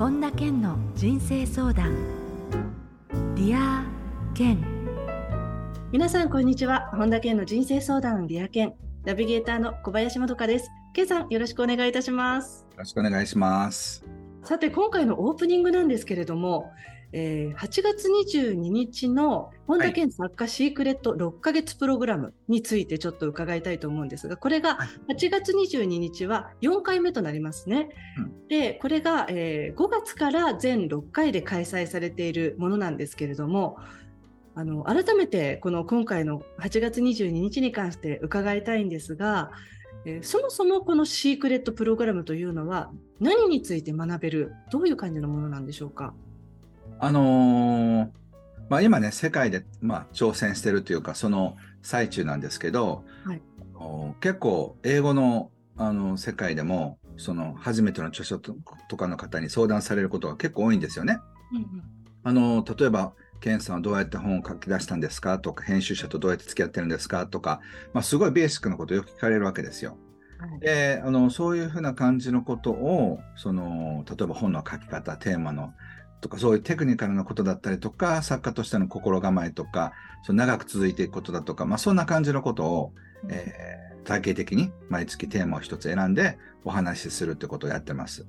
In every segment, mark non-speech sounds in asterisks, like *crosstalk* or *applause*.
本田健の人生相談。 Dear Ken。皆さんこんにちは。本田健の人生相談 Dear Ken。ナビゲーターの小林まどかです。健さんよろしくお願いいたします。よろしくお願いします。さて今回のオープニングなんですけれどもえー、8月22日の本田健作家シークレット6ヶ月プログラムについてちょっと伺いたいと思うんですが、これが8月22日は4回目となりますね。うん、で、これが、えー、5月から全6回で開催されているものなんですけれども、あの改めてこの今回の8月22日に関して伺いたいんですが、えー、そもそもこのシークレットプログラムというのは何について学べるどういう感じのものなんでしょうか？あのー、まあ、今ね、世界で、まあ、挑戦してるというか、その最中なんですけど、はい、結構、英語のあの世界でも、その初めての著書とかの方に相談されることが結構多いんですよね。うんうん、あの例えば、ケンさんはどうやって本を書き出したんですかとか、編集者とどうやって付き合ってるんですかとか、まあ、すごいベーシックなことをよく聞かれるわけですよ。はい、であのそういうふうな感じのことをその例えば本の書き方テーマのとか、そういうテクニカルなことだったりとか、作家としての心構えとか、その長く続いていくことだとか、まあ、そんな感じのことを、えー、体系的に毎月テーマを一つ選んでお話しするってことをやってます。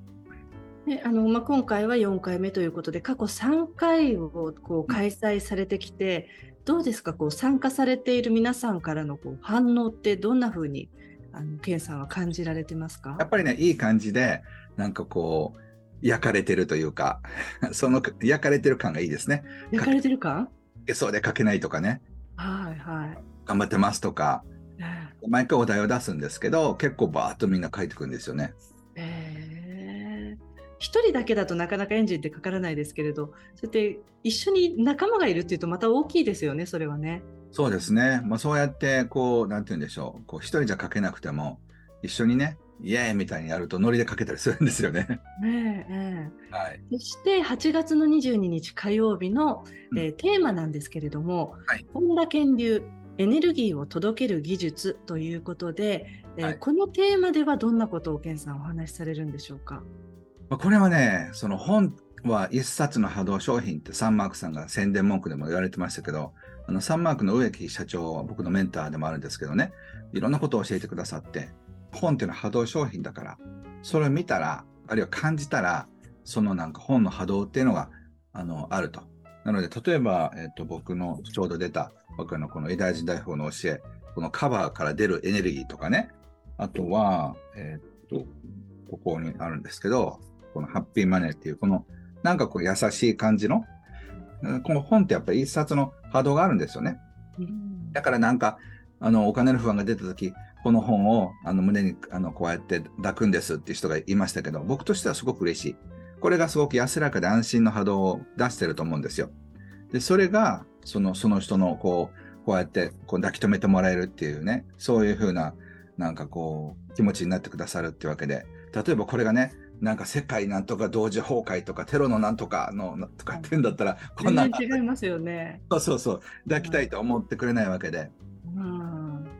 であのまあ、今回は4回目ということで過去3回をこう開催されてきて、どうですか？こう参加されている皆さんからのこう反応ってどんなふうにあのケンさんは感じられてますか？やっぱりねいい感じでなんかこう焼かれてるというか、*laughs* その焼かれてる感がいいですね。焼かれてる感？そうで書けないとかね。はいはい。頑張ってますとか、毎回お題を出すんですけど、結構バーッとみんな書いてくるんですよね。えー、一人だけだとなかなかエンジンってかからないですけれど、そうやって一緒に仲間がいるっていうとまた大きいですよね、それはね。そうですね。まあ、そうやって、こう、なんて言うんでしょう。こう、一人じゃ書けなくても、一緒にね、イエーイみたいにやるとノリでかけたりするんですよね。ねえはい、そして8月の22日火曜日の、うん、えー、テーマなんですけれども、はい、本田健流エネルギーを届ける技術ということで、えーはい、このテーマではどんなことを健さんお話しされるんでしょうか？これはね、その本は一冊の波動商品ってサンマークさんが宣伝文句でも言われてましたけど、あのサンマークの植木社長は僕のメンターでもあるんですけどね、いろんなことを教えてくださって、本っていうのは波動商品だから、それを見たら、あるいは感じたら、そのなんか本の波動っていうのが、あの、あると。なので、例えば、えっ、ー、と、僕のちょうど出た、僕のこの偉大時代法の教え、このカバーから出るエネルギーとかね、あとは、えっ、ー、と、ここにあるんですけど、このハッピーマネーっていう、この、なんかこう優しい感じの、この本ってやっぱり一冊の波動があるんですよね。だからなんか、あの、お金の不安が出たとき、この本をあの胸にあのこうやって抱くんですっていう人がいましたけど、僕としてはすごく嬉しい。これがすごく安らかで安心の波動を出してると思うんですよ。で、それが、その、その人のこう、こうやってこう抱き留めてもらえるっていうね、そういうふうな、なんかこう、気持ちになってくださるっていうわけで、例えばこれがね、なんか世界なんとか同時崩壊とかテロのなんとかのとかって言うんだったら、こんな。全然違いますよね。そうそうそう。抱きたいと思ってくれないわけで。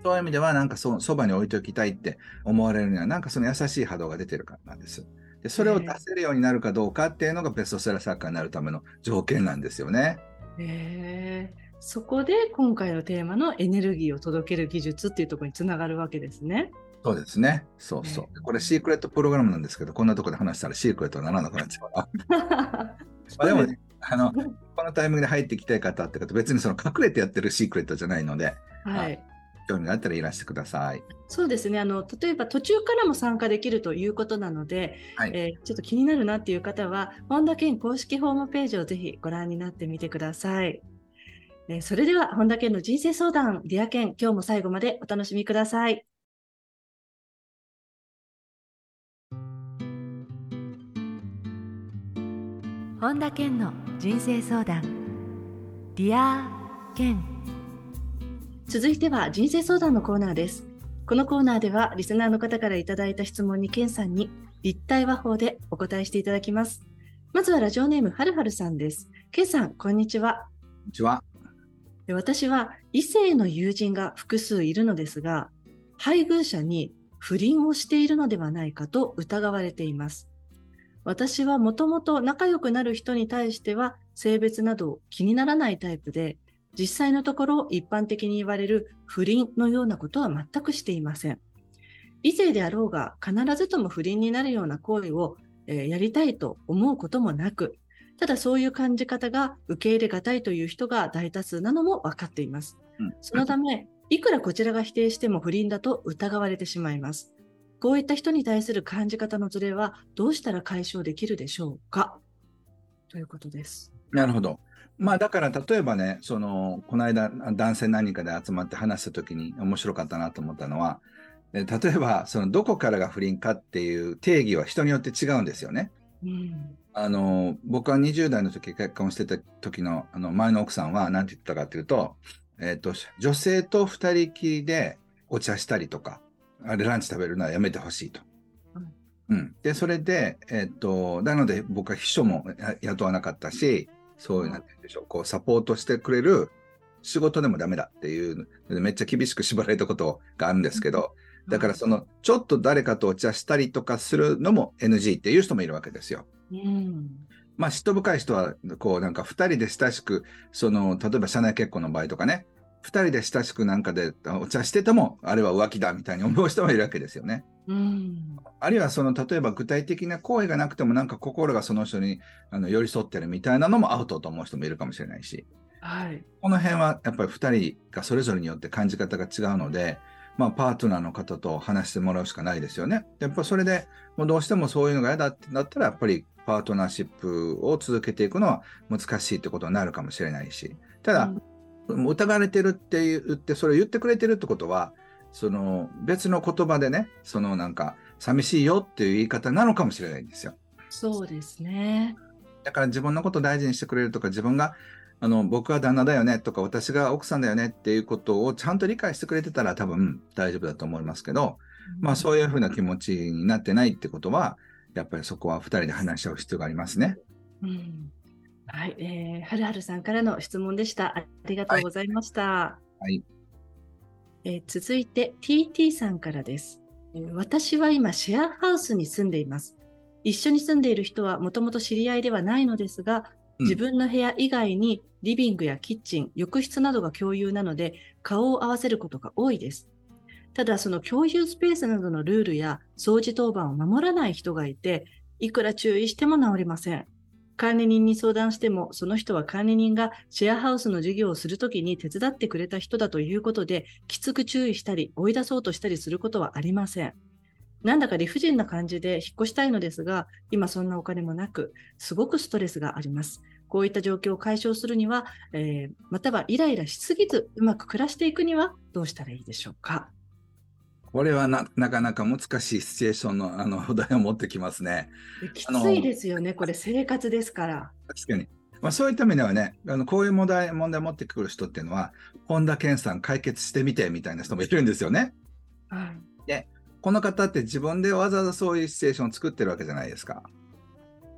うんそういう意味では、なんかそそばに置いておきたいって思われるには、なんかその優しい波動が出てるからなんです。でそれを出せるようになるかどうかっていうのがベストセラー作家になるための条件なんですよね。へそこで今回のテーマのエネルギーを届ける技術っていうところにつながるわけですね。そうですね。そうそう。これシークレットプログラムなんですけど、こんなところで話したらシークレットにならなくなっちゃう。*laughs* まあでもね、あの、このタイミングで入っていきたい方って方、別にその隠れてやってるシークレットじゃないので、はい。興味があったらいらしてください。そうですねあの例えば途中からも参加できるということなので、はい、えー、ちょっと気になるなっていう方は本田健公式ホームページをぜひご覧になってみてください。えー、それでは本田健の人生相談 Dear Ken 今日も最後までお楽しみください。本田健の人生相談 Dear Ken 続いては人生相談のコーナーです。このコーナーではリスナーの方からいただいた質問にケンさんに立体話法でお答えしていただきます。まずはラジオネームはるはるさんです。ケンさん、こんにちは。こんにちは。私は異性の友人が複数いるのですが、配偶者に不倫をしているのではないかと疑われています。私はもともと仲良くなる人に対しては性別など気にならないタイプで、実際のところ一般的に言われる不倫のようなことは全くしていません。異性であろうが必ずとも不倫になるような行為を、えー、やりたいと思うこともなく、ただそういう感じ方が受け入れがたいという人が大多数なのも分かっています。うん、そのため、いくらこちらが否定しても不倫だと疑われてしまいます。こういった人に対する感じ方のズレはどうしたら解消できるでしょうか？ということです。なるほど。まあだから例えばね、その、この間男性何人かで集まって話した時に面白かったなと思ったのは、例えば、そのどこからが不倫かっていう定義は人によって違うんですよね。うん、あの僕は20代の時結婚してた時のあの前の奥さんは何て言ったかっていうと,、えーと、女性と2人きりでお茶したりとかあれランチ食べるのはやめてほしいと。うん、でそれで、えっ、ー、となので僕は秘書も雇わなかったしそういうなんて言うんでしょうこうサポートしてくれる仕事でもダメだっていうめっちゃ厳しく縛られたことがあるんですけど、だからそのちょっと誰かとお茶したりとかするのも NG っていう人もいるわけですよ。うん、まあ嫉妬深い人はこうなんか2人で親しくその例えば社内結婚の場合とかね2人で親しくなんかでお茶しててもあれは浮気だみたいに思う人もいるわけですよね。うん、あるいはその例えば具体的な行為がなくてもなんか心がその人にあの寄り添ってるみたいなのもアウトと思う人もいるかもしれないし、はい、この辺はやっぱり2人がそれぞれによって感じ方が違うのでまあ、パートナーの方と話してもらうしかないですよね。やっぱそれでもうどうしてもそういうのが嫌だってなったら、やっぱりパートナーシップを続けていくのは難しいってことになるかもしれないし、ただ、うん、疑われてるって言って、それを言ってくれてるってことは、その別の言葉でね、そのなんか、寂しいよっていう言い方なのかもしれないんですよ。そうですね。だから自分のことを大事にしてくれるとか、自分があの僕は旦那だよねとか私が奥さんだよねっていうことをちゃんと理解してくれてたら多分大丈夫だと思いますけど、まあそういうふうな気持ちになってないってことはやっぱりそこは2人で話し合う必要がありますね。うんはい、えー、はるはるさんからの質問でした。ありがとうございました。はい、はい、えー、続いて TT さんからです、えー。私は今シェアハウスに住んでいます。一緒に住んでいる人はもともと知り合いではないのですが、自分の部屋以外にリビングやキッチン、浴室などが共有なので、顔を合わせることが多いです。ただ、その共有スペースなどのルールや掃除当番を守らない人がいて、いくら注意しても治りません。管理人に相談しても、その人は管理人がシェアハウスの授業をするときに手伝ってくれた人だということで、きつく注意したり、追い出そうとしたりすることはありません。なんだか理不尽な感じで引っ越したいのですが、今そんなお金もなく、すごくストレスがあります。こういった状況を解消するには、えー、またはイライラしすぎずうまく暮らしていくにはどうしたらいいでしょうか？これはなかなか難しいシチュエーションの *laughs* あのお題を持ってきますね。きついですよね、これ生活ですから。確かに。まあ、そういった意味ではね、あのこういう問題問題を持ってくる人っていうのは、本田健さん解決してみてみたいな人もいるんですよね。はい、で、この方って自分でわざわざそういうシチュエーションを作ってるわけじゃないですか。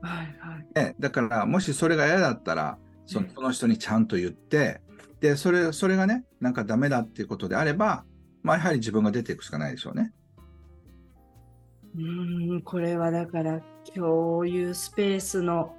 はいはいね、だからもしそれが嫌だったらそのその人にちゃんと言って、でそれそれがねなんかダメだっていうことであれば、まあ、やはり自分が出ていくしかないでしょうね。うんこれはだから共有スペースの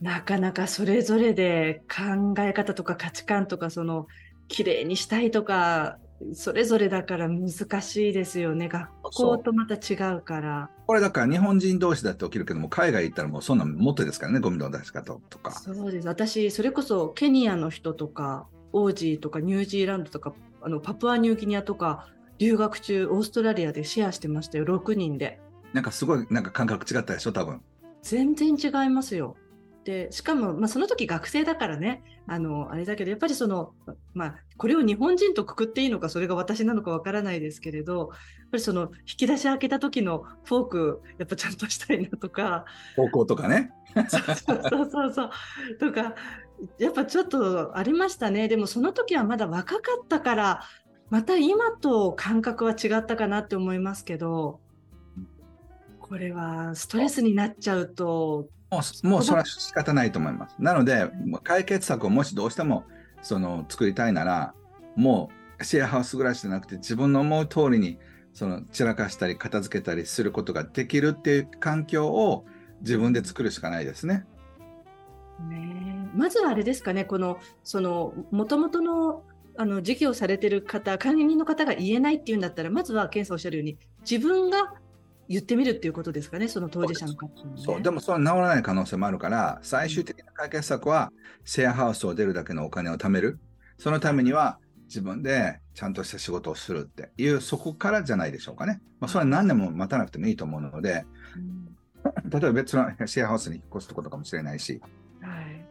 なかなかそれぞれで考え方とか価値観とかその綺麗にしたいとかそれぞれだから難しいですよね。学校とまた違うから。これだから日本人同士だって起きるけども、海外行ったらもうそんなもっとですからね、ゴミの出し方とか。そうです。私、それこそケニアの人とか、オージーとかニュージーランドとか、あのパプアニューギニアとか、留学中、オーストラリアでシェアしてましたよ、6人で。なんかすごい、なんか感覚違ったでしょ、多分。全然違いますよ。でしかも、まあ、その時学生だからね。あのあれだけどやっぱりその、まあ、これを日本人とくくっていいのかそれが私なのかわからないですけれどやっぱりその引き出し開けた時のフォークやっぱちゃんとしたいなとか。方向とかね。そうそうそうそう。とかやっぱちょっとありましたね。でもその時はまだ若かったからまた今と感覚は違ったかなって思いますけどこれはストレスになっちゃうともうもうそれは仕方ないと思います。なので、解決策をもしどうしてもその作りたいなら、もうシェアハウス暮らしじゃなくて、自分の思う通りにその散らかしたり片付けたりすることができるっていう環境を自分で作るしかないですね。ねまずはあれですかね、この、その、もともとの、あの、事業されてる方、管理人の方が言えないっていうんだったら、まずは、ケンさんおっしゃるように、自分が言ってみるっていうことですかね、その当事者の方に、ね、そう、でもそれ治らない可能性もあるから、最終的な解決策は、シェアハウスを出るだけのお金を貯める。そのためには、自分でちゃんとした仕事をするっていう、そこからじゃないでしょうかね。まあ、それは何年も待たなくてもいいと思うので、*laughs* 例えば別のシェアハウスに引っ越すことかもしれないし。はい。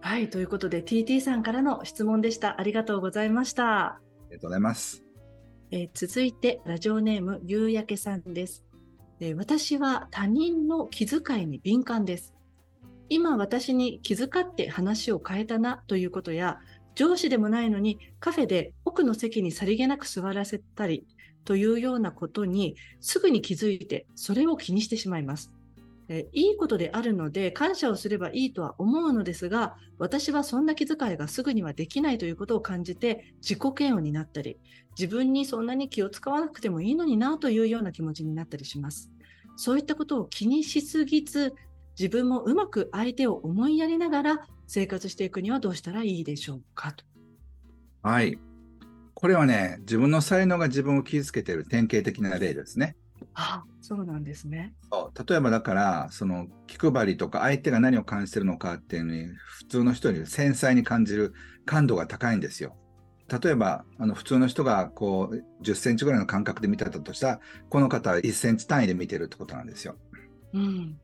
はい、ということで TT さんからの質問でした。ありがとうございました。ありがとうございます。えー続いて、ラジオネーム、ゆうやけさんです、えー私は他人の気遣いに敏感です。今私に気遣って話を変えたなということや、上司でもないのにカフェで奥の席にさりげなく座らせたりというようなことにすぐに気づいてそれを気にしてしまいます。えーいいことであるので感謝をすればいいとは思うのですが、私はそんな気遣いがすぐにはできないということを感じて自己嫌悪になったり、自分にそんなに気を使わなくてもいいのになというような気持ちになったりします。そういったことを気にしすぎず、自分もうまく相手を思いやりながら生活していくにはどうしたらいいでしょうか？と。はい。これはね、自分の才能が自分を傷つけている典型的な例ですね。あ、そうなんですね。そう例えばだから、その気配りとか相手が何を感じてるのかっていうのに、普通の人より繊細に感じる感度が高いんですよ。例えば、あの普通の人がこう10センチぐらいの間隔で見てたとしたら、この方は1センチ単位で見てるってことなんですよ。うん。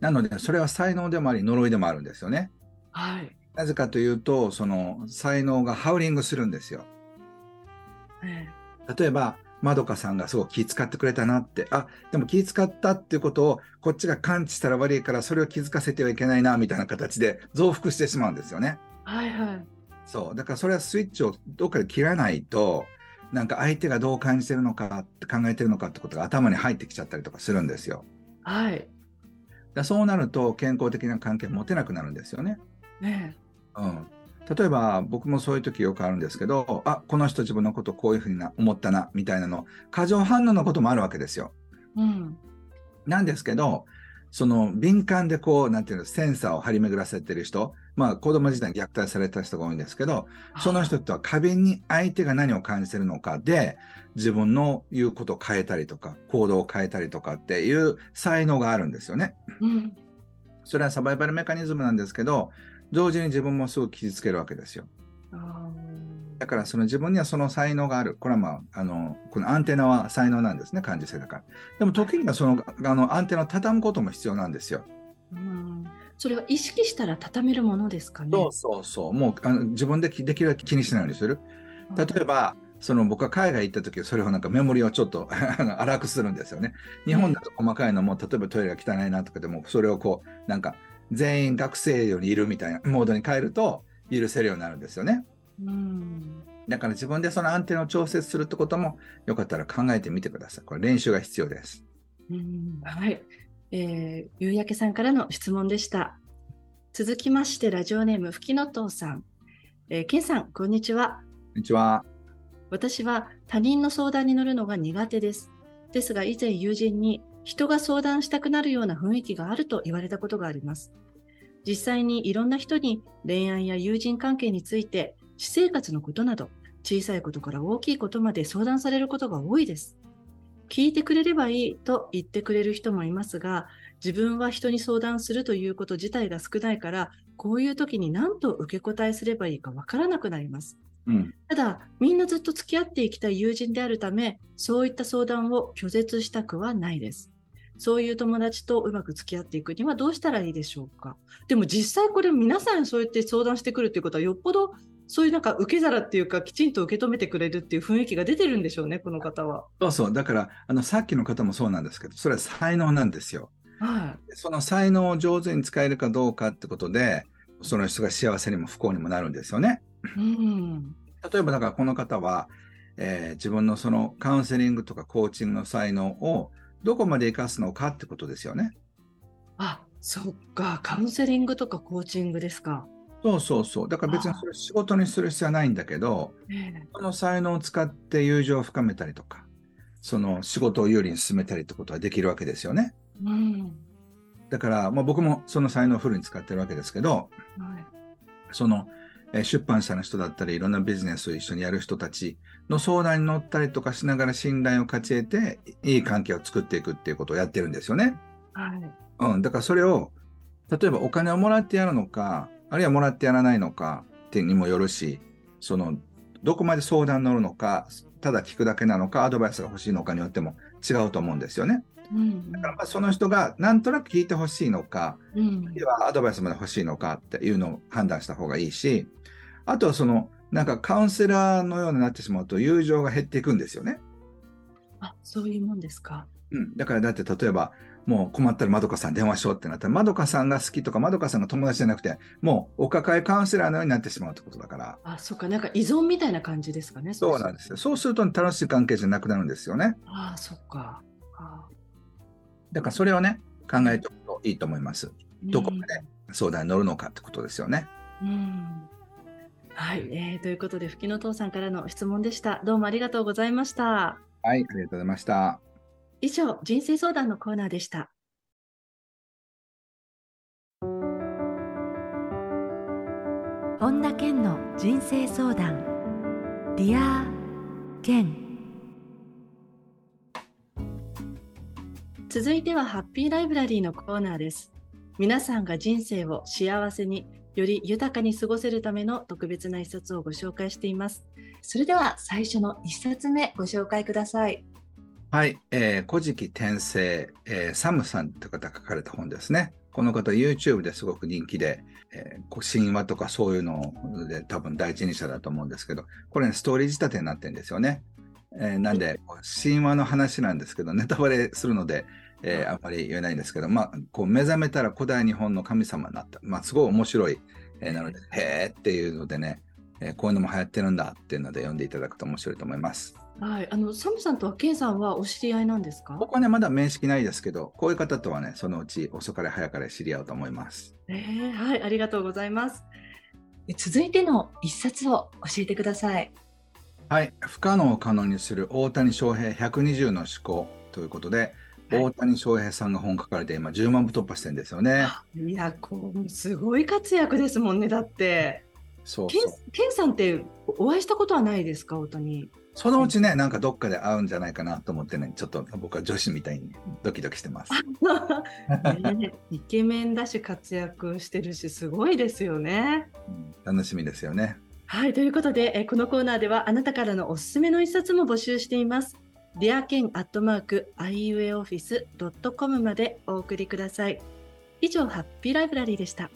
なので、それは才能でもあり、呪いでもあるんですよね。はい。なぜかというと、その才能がハウリングするんですよ。え例えば、まどかさんがすごく気遣ってくれたなって、あ、でも気遣ったっていうことをこっちが感知したら悪いからそれを気づかせてはいけないな、みたいな形で増幅してしまうんですよね。えはいはい。そう。だからそれはスイッチをどっかで切らないと、なんか相手がどう感じてるのかって考えてるのかってことが頭に入ってきちゃったりとかするんですよ。はい。だそうなると健康的な関係持てなくなるんですよね。ねうん。例えば僕もそういう時よくあるんですけど、あ、この人自分のことこういうふうにな思ったな、みたいなの、過剰反応のこともあるわけですよ。え。うん。なんですけど、その敏感でこう、なんていうの、センサーを張り巡らせてる人、まあ子供時代に虐待された人が多いんですけど、その人とは過敏に相手が何を感じてるのかで、自分の言うことを変えたりとか、行動を変えたりとかっていう才能があるんですよね。うん。それはサバイバルメカニズムなんですけど、同時に自分もすごく傷つけるわけですよ。あだからその自分にはその才能がある。これはまあ、あの、このアンテナは才能なんですね、感受性だから。でも時にはその、あの、アンテナを畳むことも必要なんですよ。ーうん。それは意識したら畳めるものですかね？そうそうそう。もうあの自分できできるだけ気にしないようにする。例えば、その僕が海外行った時それをなんかメモリをちょっと *laughs* 荒くするんですよね。日本だと細かいのも、例えばトイレが汚いなとかでも、それをこう、なんか全員学生よりいるみたいなモードに変えると許せるようになるんですよね。うん。だから自分でそのアンテナを調節するってこともよかったら考えてみてください。これ練習が必要です。うんはい。えー、ゆうやけさんからの質問でした。続きまして、ラジオネーム、ふきのとうさん。えー、けんさん、こんにちは。こんにちは。私は他人の相談に乗るのが苦手です。ですが、以前友人に人が相談したくなるような雰囲気があると言われたことがあります。実際にいろんな人に恋愛や友人関係について、私生活のことなど、小さいことから大きいことまで相談されることが多いです。聞いてくれればいいと言ってくれる人もいますが、自分は人に相談するということ自体が少ないから、こういう時に何と受け答えすればいいかわからなくなります。うん。ただ、みんなずっと付き合っていきたい友人であるため、そういった相談を拒絶したくはないです。そういう友達とうまく付き合っていくにはどうしたらいいでしょうか。でも実際これ皆さんそうやって相談してくるっていうことはよっぽどそういうなんか受け皿っていうかきちんと受け止めてくれるっていう雰囲気が出てるんでしょうね、この方は。そうそう。だから、あの、さっきの方もそうなんですけど、それは才能なんですよ。はその才能を上手に使えるかどうかってことで、その人が幸せにも不幸にもなるんですよね。い。うん。例えばだからこの方は、えー自分のそのカウンセリングとかコーチングの才能をどこまで活かすのかってことですよね。あ、そっか。カウンセリングとかコーチングですか。そうそうそう。だから別にそれ仕事にする必要はないんだけど、えその才能を使って友情を深めたりとか、その仕事を有利に進めたりってことはできるわけですよね。えうん。だから、まあ、僕もその才能をフルに使ってるわけですけど、はいその、えー出版社の人だったり、いろんなビジネスを一緒にやる人たちの相談に乗ったりとかしながら信頼を勝ち得て、いい関係を作っていくっていうことをやってるんですよね。はいうん。だからそれを、例えばお金をもらってやるのか、あるいはもらってやらないのかってにもよるし、その、どこまで相談に乗るのか、ただ聞くだけなのか、アドバイスが欲しいのかによっても違うと思うんですよね。うんだからまあその人がなんとなく聞いてほしいのか、うんあるいはアドバイスまで欲しいのかっていうのを判断した方がいいし、あとはその、なんかカウンセラーのようになってしまうと友情が減っていくんですよね。あそういうもんですか。うん。だからだって例えば、もう困ったらまどかさん電話しようってなったら、まどかさんが好きとかまどかさんが友達じゃなくて、もうお抱えカウンセラーのようになってしまうってことだから。あそっかなんか依存みたいな感じですかね。そうなんですよ。そうすると楽しい関係じゃなくなるんですよね。あそっか。あだからそれをね、考えておくといいと思います。どこまで相談に乗るのかってことですよね。うんはい、えーということで、ふきのとうさんからの質問でした。どうもありがとうございました。はい、ありがとうございました。以上、人生相談のコーナーでした。本田健の人生相談 Dear Ken 続いては、ハッピーライブラリーのコーナーです。皆さんが人生を幸せに、より豊かに過ごせるための特別な一冊をご紹介しています。それでは、最初の一冊目、ご紹介ください。はい、えー、古事記転生、えーサムさんという方が書かれた本ですね。この方、YouTube ですごく人気で、えー神話とかそういうので多分第一人者だと思うんですけど、これね、ストーリー仕立てになってるんですよね。えーなんで、神話の話なんですけど、ネタバレするので、えーあんまり言えないんですけど、まあ、こう目覚めたら古代日本の神様になった。まあ、すごい面白い、えーなので、へーっていうのでね、えこういうのも流行ってるんだっていうので読んでいただくと面白いと思います。はい、あの、サムさんとはケンさんはお知り合いなんですか？僕はね、まだ面識ないですけど、こういう方とはね、そのうち遅かれ早かれ知り合うと思います。えーはい、ありがとうございます。え続いての一冊を教えてください。はい。不可能を可能にする大谷翔平120の思考ということで、はい大谷翔平さんが本書かれて今10万部突破してるんですよね。いや、こう、すごい活躍ですもんね、だって。そうそう。ケンさんってお会いしたことはないですか、大谷？そのうちね、なんかどっかで会うんじゃないかなと思ってね、ちょっと僕は女子みたいにドキドキしてます。ね *laughs* イケメンだし活躍してるしすごいですよね。うん楽しみですよね。はいということでえーこのコーナーではあなたからのおすすめの一冊も募集しています。ディアケンアットマーク iueoffice.com までお送りください。以上ハッピーライブラリーでした。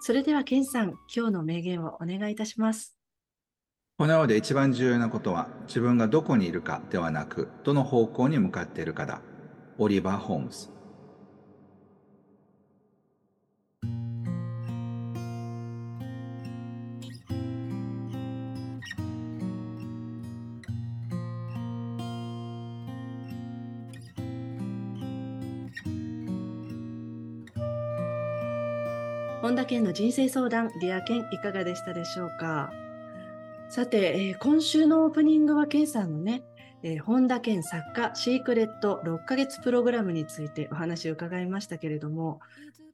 それではケンさん今日の名言をお願いいたします。この世で一番重要なことは自分がどこにいるかではなく、どの方向に向かっているかだ。オリバー・ホームズ。本田健の人生相談、 Dear Ken いかがでしたでしょうか？さて、えー今週のオープニングは健さんのね、えー本田健作家シークレット6ヶ月プログラムについてお話を伺いましたけれども、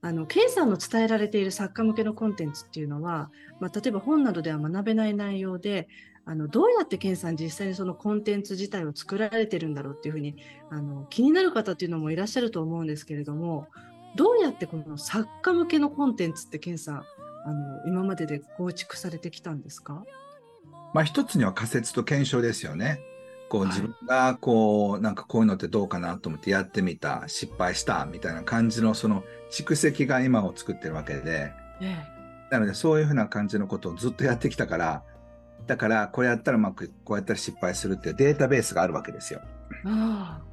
あの健さんの伝えられている作家向けのコンテンツっていうのは、まあ、例えば本などでは学べない内容で、あのどうやって健さん実際にそのコンテンツ自体を作られてるんだろうっていうふうにあの気になる方っていうのもいらっしゃると思うんですけれども、どうやってこの作家向けのコンテンツって、ケンさん、あの今までで構築されてきたんですか？まあ一つには仮説と検証ですよね。こうはい。自分がこうなんかこういうのってどうかなと思ってやってみた、失敗したみたいな感じのその蓄積が今を作ってるわけで、えなのでそういうふうな感じのことをずっとやってきたから、だからこれやったらうまく、こうやったら失敗するっていうデータベースがあるわけですよ。ああ。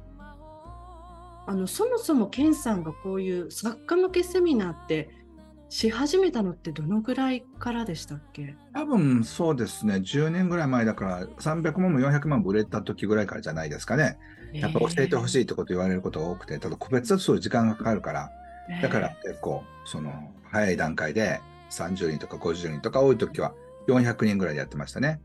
あのそもそもケンさんがこういう作家向けセミナーってし始めたのってどのぐらいからでしたっけ？多分そうですね、10年ぐらい前だから300万も400万も売れた時ぐらいからじゃないですかね。やっぱ教えてほしいってこと言われることが多くて、ただ個別だとそういう時間がかかるから、ええだから結構、その、早い段階で30人とか50人とか多い時は400人ぐらいでやってましたね。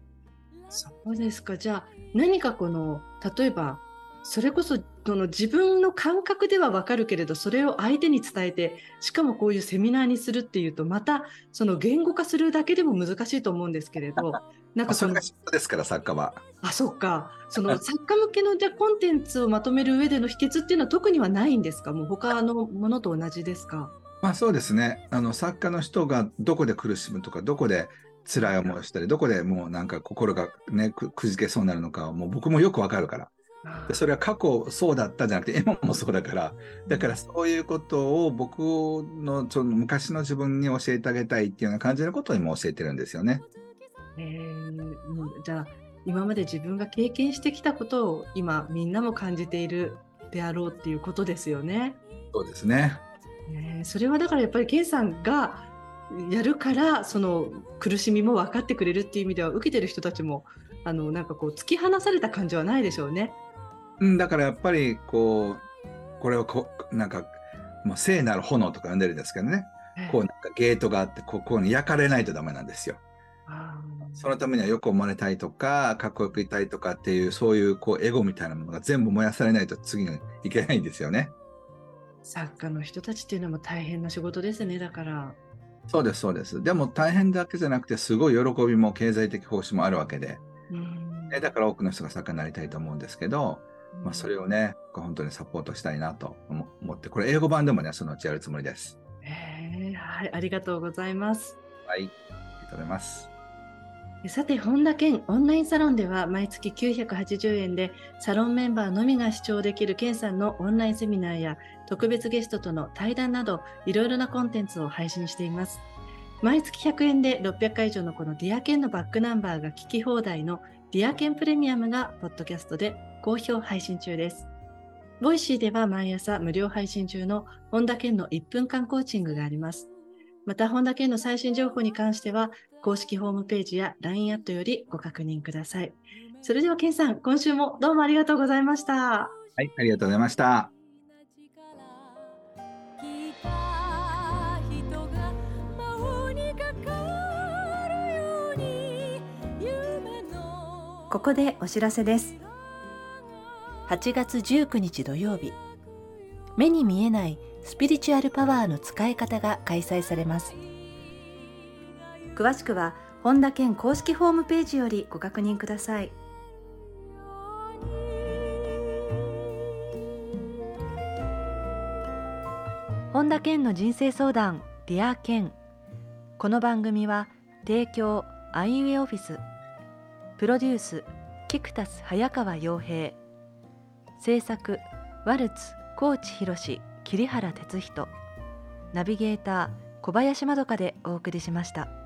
そうですか。じゃあ何かこの例えばそれこそその自分の感覚では分かるけれどそれを相手に伝えてしかもこういうセミナーにするっていうとまたその言語化するだけでも難しいと思うんですけれど *laughs* なんかそれが仕事ですから作家は。あそっかその作家向けのじゃコンテンツをまとめる上での秘訣っていうのは特にはないんですか？もう他のものと同じですか？まあそうですねあの作家の人がどこで苦しむとかどこで辛い思いをしたりどこでもうなんか心がねくくじけそうになるのかもう僕もよくわかるから。でそれは過去そうだったじゃなくて今もそうだからだからそういうことを僕のその昔の自分に教えてあげたいっていうような感じのことを今教えてるんですよね。えー、じゃあ今まで自分が経験してきたことを今みんなも感じているであろうっていうことですよね。そうですね。ねそれはだからやっぱり健さんがやるからその苦しみも分かってくれるっていう意味では受けてる人たちもあのなんかこう突き放された感じはないでしょうね。うん、だからやっぱりこうこれをこなんかもう聖なる炎とか呼んでるんですけどね、こうなんかゲートがあってここに焼かれないとダメなんですよ。そのためにはよく思われたいとかかっこよくいたいとかっていうそういうこうエゴみたいなものが全部燃やされないと次にいけないんですよね。作家の人たちっていうのも大変な仕事ですねだから。そうですそうです。でも大変だけじゃなくてすごい喜びも経済的報酬もあるわけで。だから多くの人が作家になりたいと思うんですけど、まあ、それをね、本当にサポートしたいなと思って、これ英語版でもね、そのうちやるつもりです。えはい、ありがとうございます。はい、ありがとうございます。さて、本田健オンラインサロンでは毎月980円でサロンメンバーのみが視聴できる健さんのオンラインセミナーや特別ゲストとの対談などいろいろなコンテンツを配信しています。毎月100円で600回以上のこの Dear Ken のバックナンバーが聞き放題の Dear Ken プレミアムがポッドキャストで好評配信中です。ボイシーでは毎朝無料配信中の本田健の1分間コーチングがあります。また、本田健の最新情報に関しては、公式ホームページや LINE アットよりご確認ください。それでは、健さん、今週もどうもありがとうございました。はい、ありがとうございました。ここでお知らせです。8月19日土曜日、目に見えないスピリチュアルパワーの使い方が開催されます。詳しくは、本田健公式ホームページよりご確認ください。本田健の人生相談、 Dear Ken。この番組は、提供、アイウエオフィス、プロデュースキクタス早川洋平制作ワルツ高知博桐原哲人ナビゲーター小林まどかでお送りしました。